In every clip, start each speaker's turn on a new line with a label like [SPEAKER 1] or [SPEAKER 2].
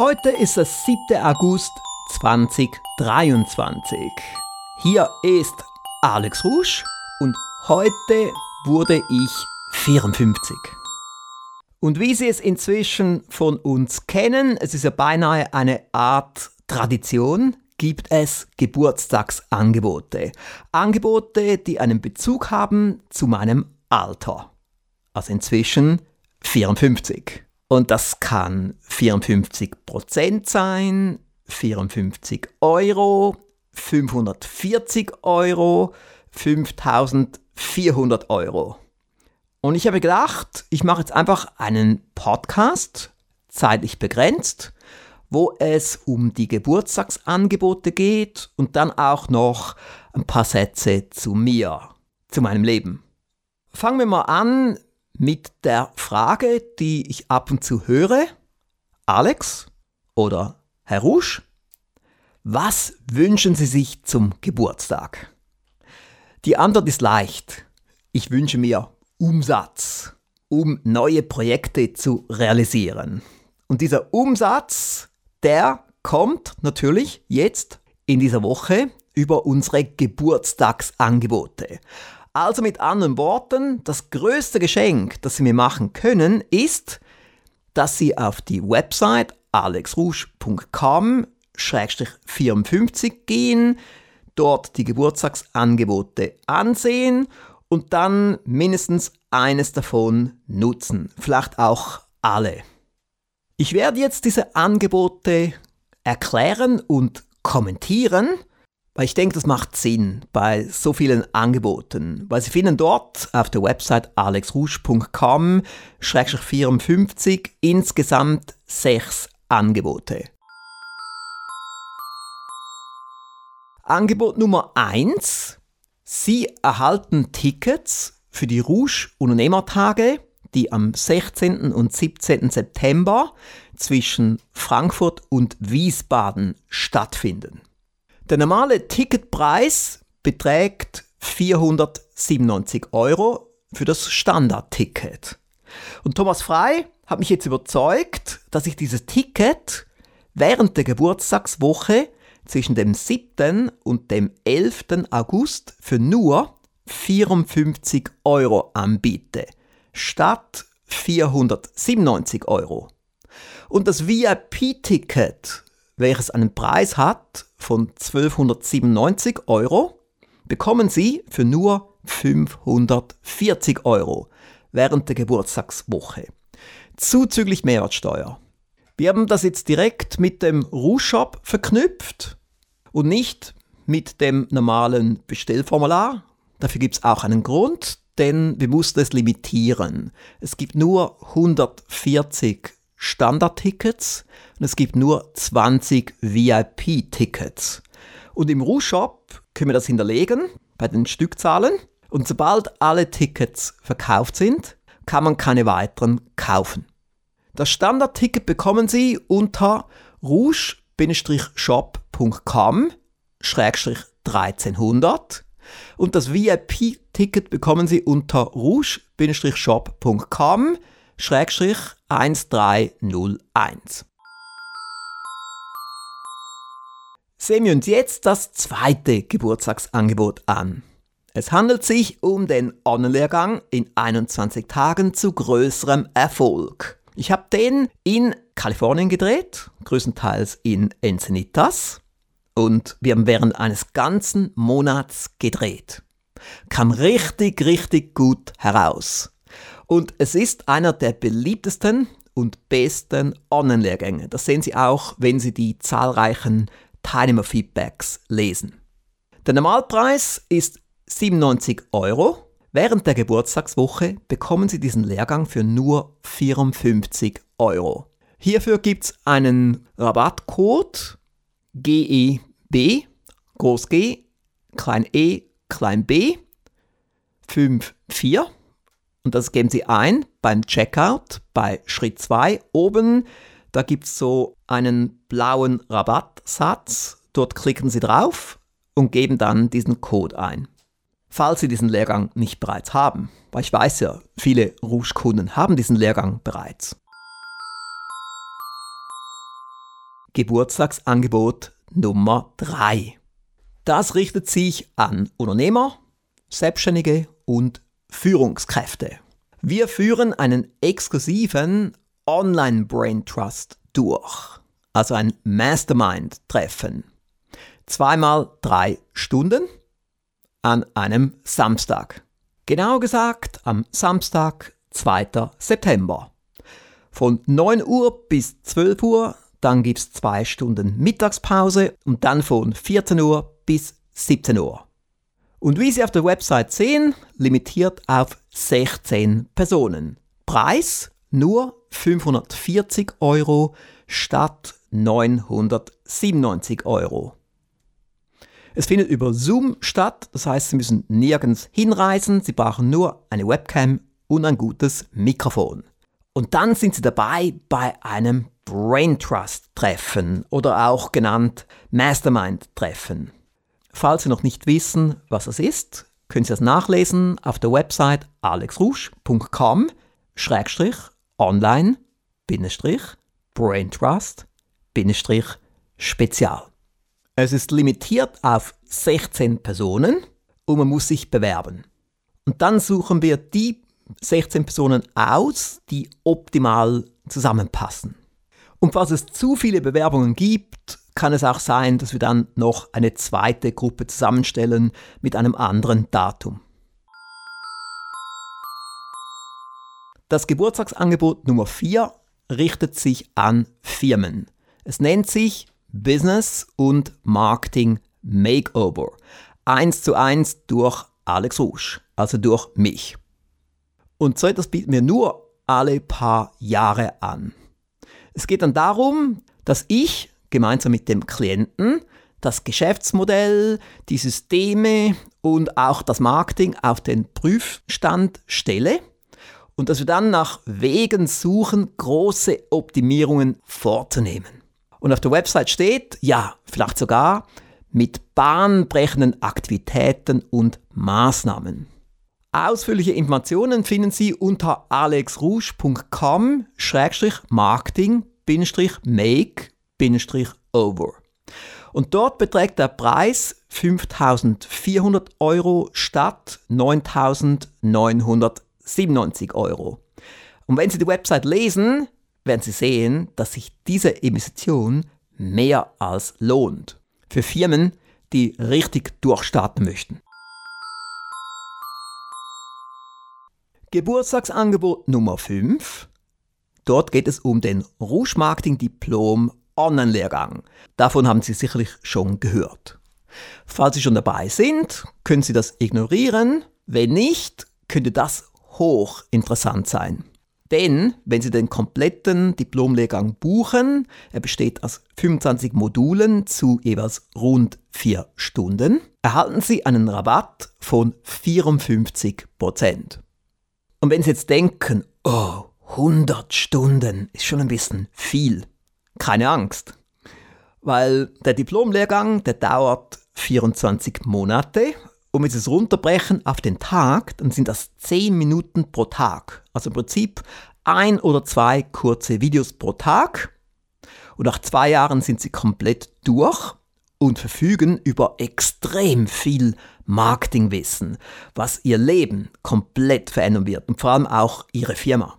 [SPEAKER 1] Heute ist der 7. August 2023. Hier ist Alex Rusch und heute wurde ich 54. Und wie Sie es inzwischen von uns kennen, es ist ja beinahe eine Art Tradition, gibt es Geburtstagsangebote. Angebote, die einen Bezug haben zu meinem Alter. Also inzwischen 54. Und das kann 54% sein, 54 Euro, 540 Euro, 5400 Euro. Und ich habe gedacht, ich mache jetzt einfach einen Podcast, zeitlich begrenzt, wo es um die Geburtstagsangebote geht und dann auch noch ein paar Sätze zu mir, zu meinem Leben. Fangen wir mal an mit der Frage, die ich ab und zu höre. Alex oder Herr Rusch, was wünschen Sie sich zum Geburtstag? Die Antwort ist leicht. Ich wünsche mir Umsatz, um neue Projekte zu realisieren. Und dieser Umsatz, der kommt natürlich jetzt in dieser Woche über unsere Geburtstagsangebote. Also mit anderen Worten, das größte Geschenk, das Sie mir machen können, ist, dass Sie auf die Website alexrouge.com 54 gehen, dort die Geburtstagsangebote ansehen und dann mindestens eines davon nutzen, vielleicht auch alle. Ich werde jetzt diese Angebote erklären und kommentieren, weil ich denke, das macht Sinn bei so vielen Angeboten, weil Sie finden dort auf der Website alexrouge.com-54 insgesamt sechs Angebote. Angebot Nummer 1 Sie erhalten Tickets für die Rouge Unternehmertage, die am 16. und 17. September zwischen Frankfurt und Wiesbaden stattfinden. Der normale Ticketpreis beträgt 497 Euro für das Standardticket. Und Thomas Frei hat mich jetzt überzeugt, dass ich dieses Ticket während der Geburtstagswoche zwischen dem 7. und dem 11. August für nur 54 Euro anbiete, statt 497 Euro. Und das VIP-Ticket, welches einen Preis hat von 1297 Euro, bekommen Sie für nur 540 Euro während der Geburtstagswoche. Zuzüglich Mehrwertsteuer. Wir haben das jetzt direkt mit dem Rouge-Shop verknüpft und nicht mit dem normalen Bestellformular. Dafür gibt es auch einen Grund, denn wir mussten es limitieren. Es gibt nur 140 Standardtickets und es gibt nur 20 VIP-Tickets. Und im Rouge-Shop können wir das hinterlegen bei den Stückzahlen und sobald alle Tickets verkauft sind, kann man keine weiteren kaufen. Das Standardticket bekommen Sie unter rouge-shop.com 1300 und das VIP-Ticket bekommen Sie unter rouge-shop.com 1301. Sehen wir uns jetzt das zweite Geburtstagsangebot an. Es handelt sich um den Online-Lehrgang in 21 Tagen zu größerem Erfolg. Ich habe den in Kalifornien gedreht, größtenteils in Encinitas. Und wir haben während eines ganzen Monats gedreht. Kam richtig, richtig gut heraus. Und es ist einer der beliebtesten und besten Online-Lehrgänge. Das sehen Sie auch, wenn Sie die zahlreichen Teilnehmer-Feedbacks lesen. Der Normalpreis ist 97 Euro Während der Geburtstagswoche bekommen Sie diesen Lehrgang für nur 54 Euro. Hierfür gibt es einen Rabattcode GEB, Groß G, Klein E, Klein B, 54 und das geben Sie ein beim Checkout bei Schritt 2 oben. Da gibt es so einen blauen Rabattsatz. Dort klicken Sie drauf und geben dann diesen Code ein falls Sie diesen Lehrgang nicht bereits haben. Weil ich weiß ja, viele Rouge-Kunden haben diesen Lehrgang bereits. Geburtstagsangebot Nummer 3. Das richtet sich an Unternehmer, Selbstständige und Führungskräfte. Wir führen einen exklusiven Online Brain Trust durch, also ein Mastermind-Treffen. Zweimal drei Stunden an einem Samstag. Genau gesagt am Samstag, 2. September. Von 9 Uhr bis 12 Uhr, dann gibt es zwei Stunden Mittagspause und dann von 14 Uhr bis 17 Uhr. Und wie Sie auf der Website sehen, limitiert auf 16 Personen. Preis nur 540 Euro statt 997 Euro. Es findet über Zoom statt, das heißt, Sie müssen nirgends hinreisen, Sie brauchen nur eine Webcam und ein gutes Mikrofon. Und dann sind Sie dabei bei einem Brain Trust Treffen oder auch genannt Mastermind Treffen. Falls Sie noch nicht wissen, was es ist, können Sie das nachlesen auf der Website alexrusch.com online Braintrust Spezial. Es ist limitiert auf 16 Personen und man muss sich bewerben. Und dann suchen wir die 16 Personen aus, die optimal zusammenpassen. Und falls es zu viele Bewerbungen gibt, kann es auch sein, dass wir dann noch eine zweite Gruppe zusammenstellen mit einem anderen Datum. Das Geburtstagsangebot Nummer 4 richtet sich an Firmen. Es nennt sich Business und Marketing Makeover. Eins zu eins durch Alex Rouge, also durch mich. Und so etwas bieten wir nur alle paar Jahre an. Es geht dann darum, dass ich gemeinsam mit dem Klienten das Geschäftsmodell, die Systeme und auch das Marketing auf den Prüfstand stelle und dass wir dann nach Wegen suchen, große Optimierungen vorzunehmen. Und auf der Website steht, ja, vielleicht sogar mit bahnbrechenden Aktivitäten und Maßnahmen. Ausführliche Informationen finden Sie unter alexrouge.com-marketing-make-over. Und dort beträgt der Preis 5400 Euro statt 9997 Euro. Und wenn Sie die Website lesen, werden Sie sehen, dass sich diese Investition mehr als lohnt. Für Firmen, die richtig durchstarten möchten. Geburtstagsangebot Nummer 5. Dort geht es um den Rouge Marketing Diplom Online-Lehrgang. Davon haben Sie sicherlich schon gehört. Falls Sie schon dabei sind, können Sie das ignorieren. Wenn nicht, könnte das hochinteressant sein. Denn wenn Sie den kompletten Diplomlehrgang buchen, er besteht aus 25 Modulen zu jeweils rund 4 Stunden, erhalten Sie einen Rabatt von 54 Prozent. Und wenn Sie jetzt denken, oh, 100 Stunden ist schon ein bisschen viel, keine Angst. Weil der Diplomlehrgang, der dauert 24 Monate und wenn Sie es runterbrechen auf den Tag, dann sind das 10 Minuten pro Tag. Also im Prinzip ein oder zwei kurze Videos pro Tag. Und nach zwei Jahren sind Sie komplett durch und verfügen über extrem viel Marketingwissen, was ihr Leben komplett verändern wird und vor allem auch ihre Firma.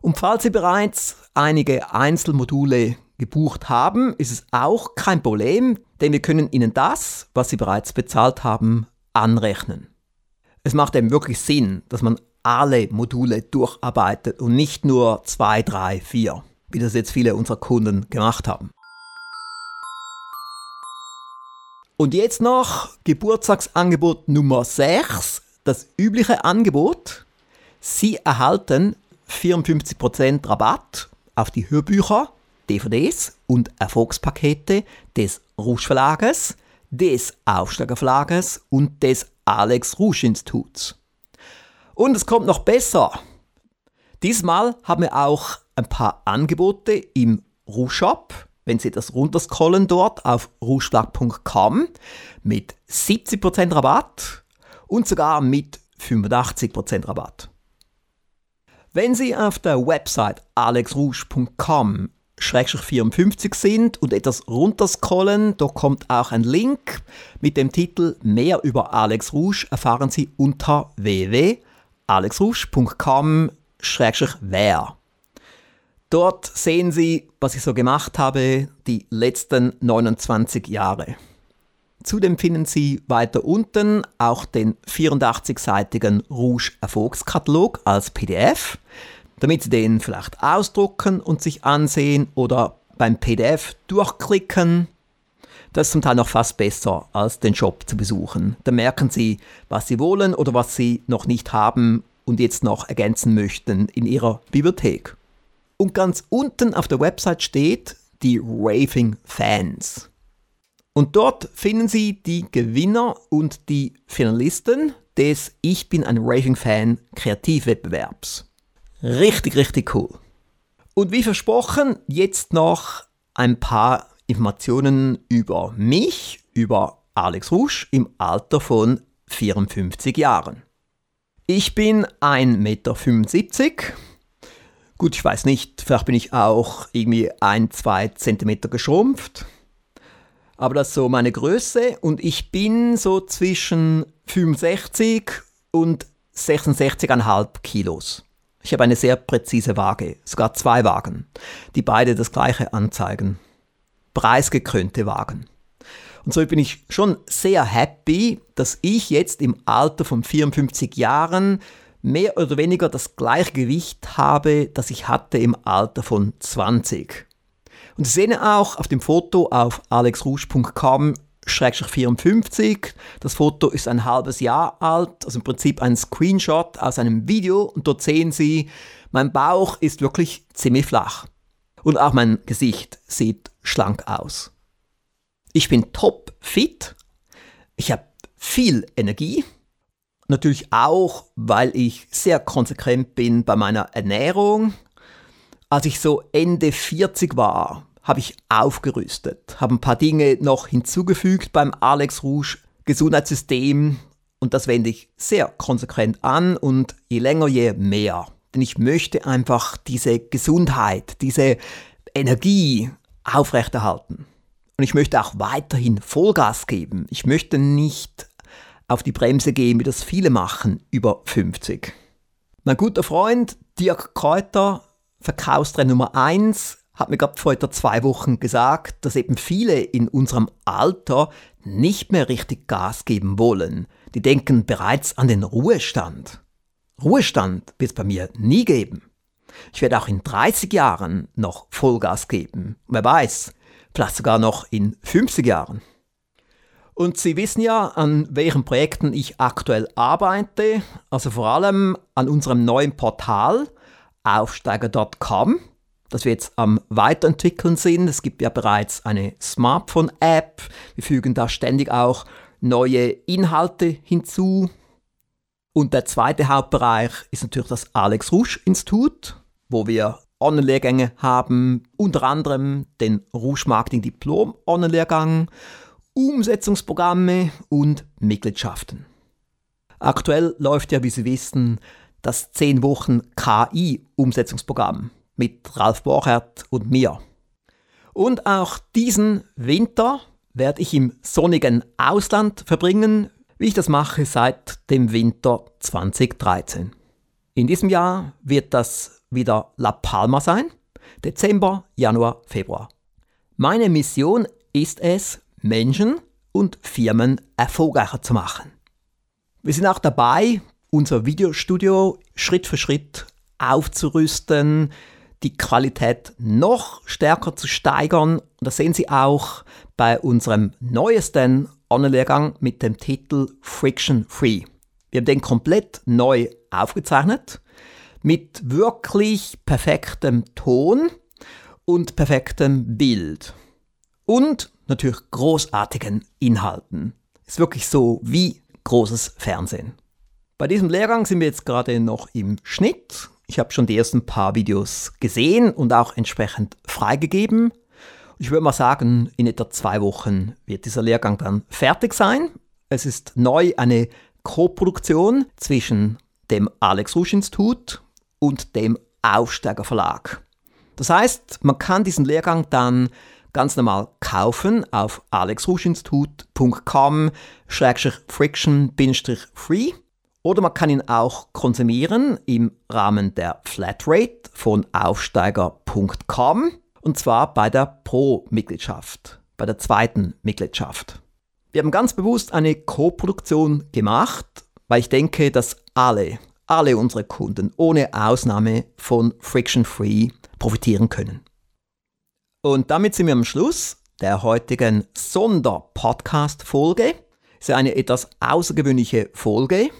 [SPEAKER 1] Und falls Sie bereits einige Einzelmodule gebucht haben, ist es auch kein Problem, denn wir können Ihnen das, was Sie bereits bezahlt haben, anrechnen. Es macht eben wirklich Sinn, dass man alle Module durcharbeitet und nicht nur zwei, drei, vier, wie das jetzt viele unserer Kunden gemacht haben. Und jetzt noch Geburtstagsangebot Nummer 6, das übliche Angebot. Sie erhalten 54% Rabatt auf die Hörbücher, DVDs und Erfolgspakete des Rouge Verlages, des Aufsteiger Verlages und des Alex Rouge Instituts. Und es kommt noch besser. Diesmal haben wir auch ein paar Angebote im Rouge Shop wenn Sie das runterscrollen dort auf rougeschlag.com mit 70% Rabatt und sogar mit 85% Rabatt. Wenn Sie auf der Website alexrouge.com 54 sind und etwas runterscrollen, da kommt auch ein Link mit dem Titel Mehr über Alex Rouge erfahren Sie unter www.alexrouge.com-wer. Dort sehen Sie, was ich so gemacht habe die letzten 29 Jahre. Zudem finden Sie weiter unten auch den 84-seitigen Rouge Erfolgskatalog als PDF, damit Sie den vielleicht ausdrucken und sich ansehen oder beim PDF durchklicken. Das ist zum Teil noch fast besser, als den Shop zu besuchen. Da merken Sie, was Sie wollen oder was Sie noch nicht haben und jetzt noch ergänzen möchten in Ihrer Bibliothek. Und ganz unten auf der Website steht die Raving Fans. Und dort finden Sie die Gewinner und die Finalisten des Ich bin ein Raving Fan Kreativwettbewerbs. Richtig, richtig cool. Und wie versprochen, jetzt noch ein paar Informationen über mich, über Alex Rusch im Alter von 54 Jahren. Ich bin 1,75 Meter Gut, ich weiß nicht, vielleicht bin ich auch irgendwie ein, zwei Zentimeter geschrumpft. Aber das ist so meine Größe und ich bin so zwischen 65 und 66,5 Kilos. Ich habe eine sehr präzise Waage, sogar zwei Wagen, die beide das gleiche anzeigen. Preisgekrönte Wagen. Und so bin ich schon sehr happy, dass ich jetzt im Alter von 54 Jahren mehr oder weniger das gleiche Gewicht habe, das ich hatte im Alter von 20. Und Sie sehen auch auf dem Foto auf alexrouge.com 54. Das Foto ist ein halbes Jahr alt, also im Prinzip ein Screenshot aus einem Video und dort sehen Sie, mein Bauch ist wirklich ziemlich flach. Und auch mein Gesicht sieht schlank aus. Ich bin top fit. Ich habe viel Energie. Natürlich auch, weil ich sehr konsequent bin bei meiner Ernährung. Als ich so Ende 40 war, habe ich aufgerüstet, habe ein paar Dinge noch hinzugefügt beim Alex Rouge Gesundheitssystem und das wende ich sehr konsequent an und je länger, je mehr. Denn ich möchte einfach diese Gesundheit, diese Energie aufrechterhalten. Und ich möchte auch weiterhin Vollgas geben. Ich möchte nicht auf die Bremse gehen, wie das viele machen, über 50. Mein guter Freund Dirk Kräuter, Verkaufstrainer Nummer 1, hat mir gerade vor etwa zwei Wochen gesagt, dass eben viele in unserem Alter nicht mehr richtig Gas geben wollen. Die denken bereits an den Ruhestand. Ruhestand wird es bei mir nie geben. Ich werde auch in 30 Jahren noch Vollgas geben. Wer weiß, vielleicht sogar noch in 50 Jahren. Und Sie wissen ja, an welchen Projekten ich aktuell arbeite, also vor allem an unserem neuen Portal aufsteiger.com, das wir jetzt am Weiterentwickeln sind. Es gibt ja bereits eine Smartphone-App. Wir fügen da ständig auch neue Inhalte hinzu. Und der zweite Hauptbereich ist natürlich das Alex Rouge Institut, wo wir Online-Lehrgänge haben, unter anderem den Rouge Marketing Diplom Online-Lehrgang Umsetzungsprogramme und Mitgliedschaften. Aktuell läuft ja, wie Sie wissen, das 10 Wochen KI-Umsetzungsprogramm mit Ralf Borchert und mir. Und auch diesen Winter werde ich im sonnigen Ausland verbringen, wie ich das mache seit dem Winter 2013. In diesem Jahr wird das wieder La Palma sein, Dezember, Januar, Februar. Meine Mission ist es, Menschen und Firmen erfolgreicher zu machen. Wir sind auch dabei, unser Videostudio Schritt für Schritt aufzurüsten, die Qualität noch stärker zu steigern. Das sehen Sie auch bei unserem neuesten Online-Lehrgang mit dem Titel Friction Free. Wir haben den komplett neu aufgezeichnet mit wirklich perfektem Ton und perfektem Bild. Und natürlich großartigen Inhalten. Ist wirklich so wie großes Fernsehen. Bei diesem Lehrgang sind wir jetzt gerade noch im Schnitt. Ich habe schon die ersten paar Videos gesehen und auch entsprechend freigegeben. Ich würde mal sagen, in etwa zwei Wochen wird dieser Lehrgang dann fertig sein. Es ist neu eine Co-Produktion zwischen dem Alex Rusch Institut und dem Aufsteiger Verlag. Das heißt, man kann diesen Lehrgang dann ganz normal kaufen auf alexruschinstitut.com friction-free oder man kann ihn auch konsumieren im Rahmen der Flatrate von aufsteiger.com und zwar bei der Pro-Mitgliedschaft, bei der zweiten Mitgliedschaft. Wir haben ganz bewusst eine Co-Produktion gemacht, weil ich denke, dass alle, alle unsere Kunden ohne Ausnahme von Friction Free profitieren können. Und damit sind wir am Schluss der heutigen Sonder-Podcast-Folge. Es ist eine etwas außergewöhnliche Folge,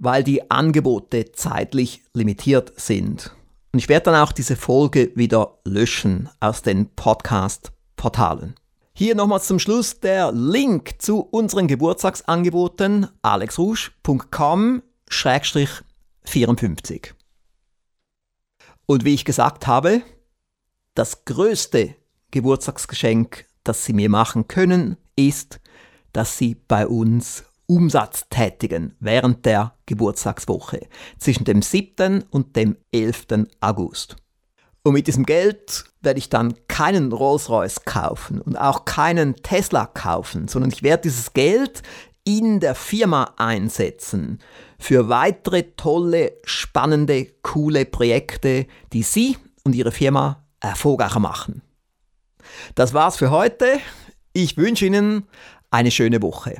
[SPEAKER 1] weil die Angebote zeitlich limitiert sind. Und ich werde dann auch diese Folge wieder löschen aus den Podcast-Portalen. Hier nochmals zum Schluss der Link zu unseren Geburtstagsangeboten alexrusch.com-54. Und wie ich gesagt habe, das größte Geburtstagsgeschenk, das Sie mir machen können, ist, dass Sie bei uns Umsatz tätigen während der Geburtstagswoche zwischen dem 7. und dem 11. August. Und mit diesem Geld werde ich dann keinen Rolls-Royce kaufen und auch keinen Tesla kaufen, sondern ich werde dieses Geld in der Firma einsetzen für weitere tolle, spannende, coole Projekte, die Sie und Ihre Firma erfolgreicher machen. Das war's für heute. Ich wünsche Ihnen eine schöne Woche.